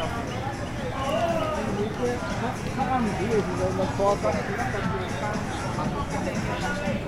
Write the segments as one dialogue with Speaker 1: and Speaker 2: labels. Speaker 1: Thank you.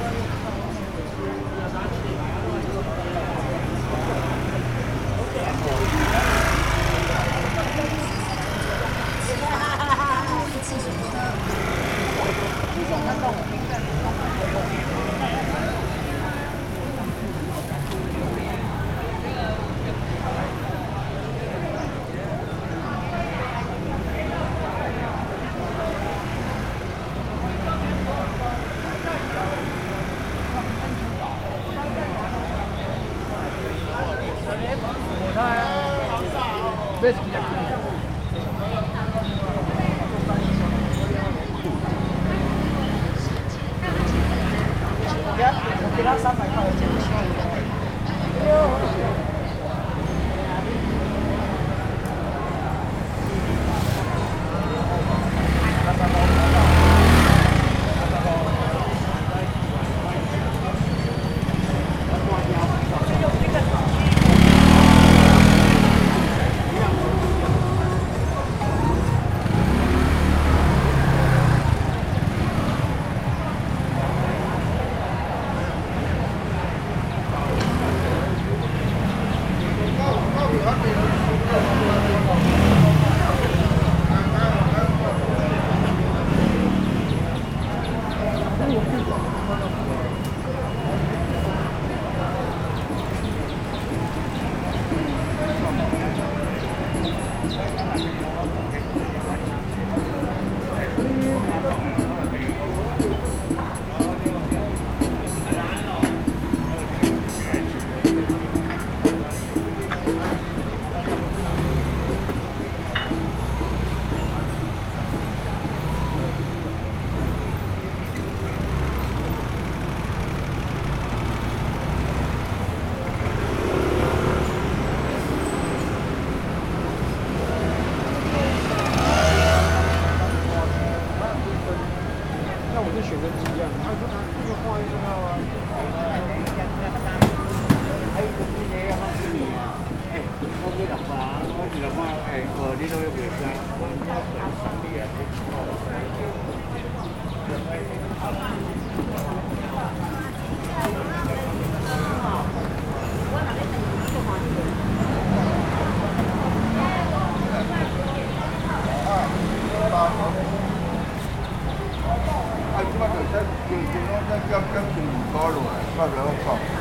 Speaker 2: Bez Thank you.
Speaker 3: 你不要在讲讲普通话了，快点说。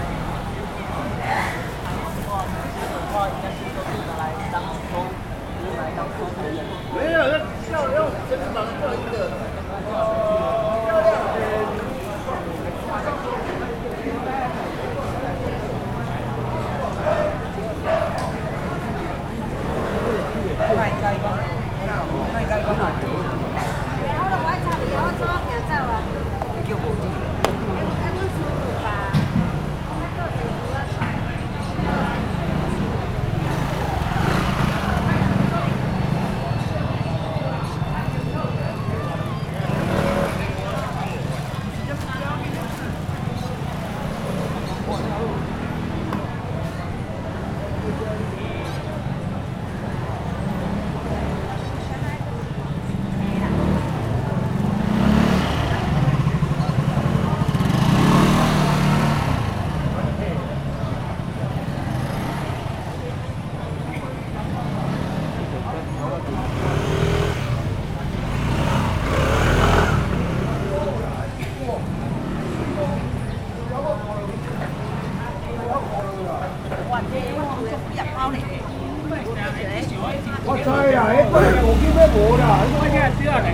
Speaker 3: 我知呀，那个毛巾没毛的，那个叫纸的。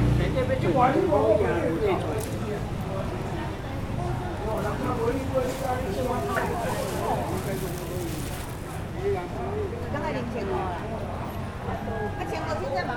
Speaker 3: 刚你领钱了，
Speaker 4: 一千块钱在忙。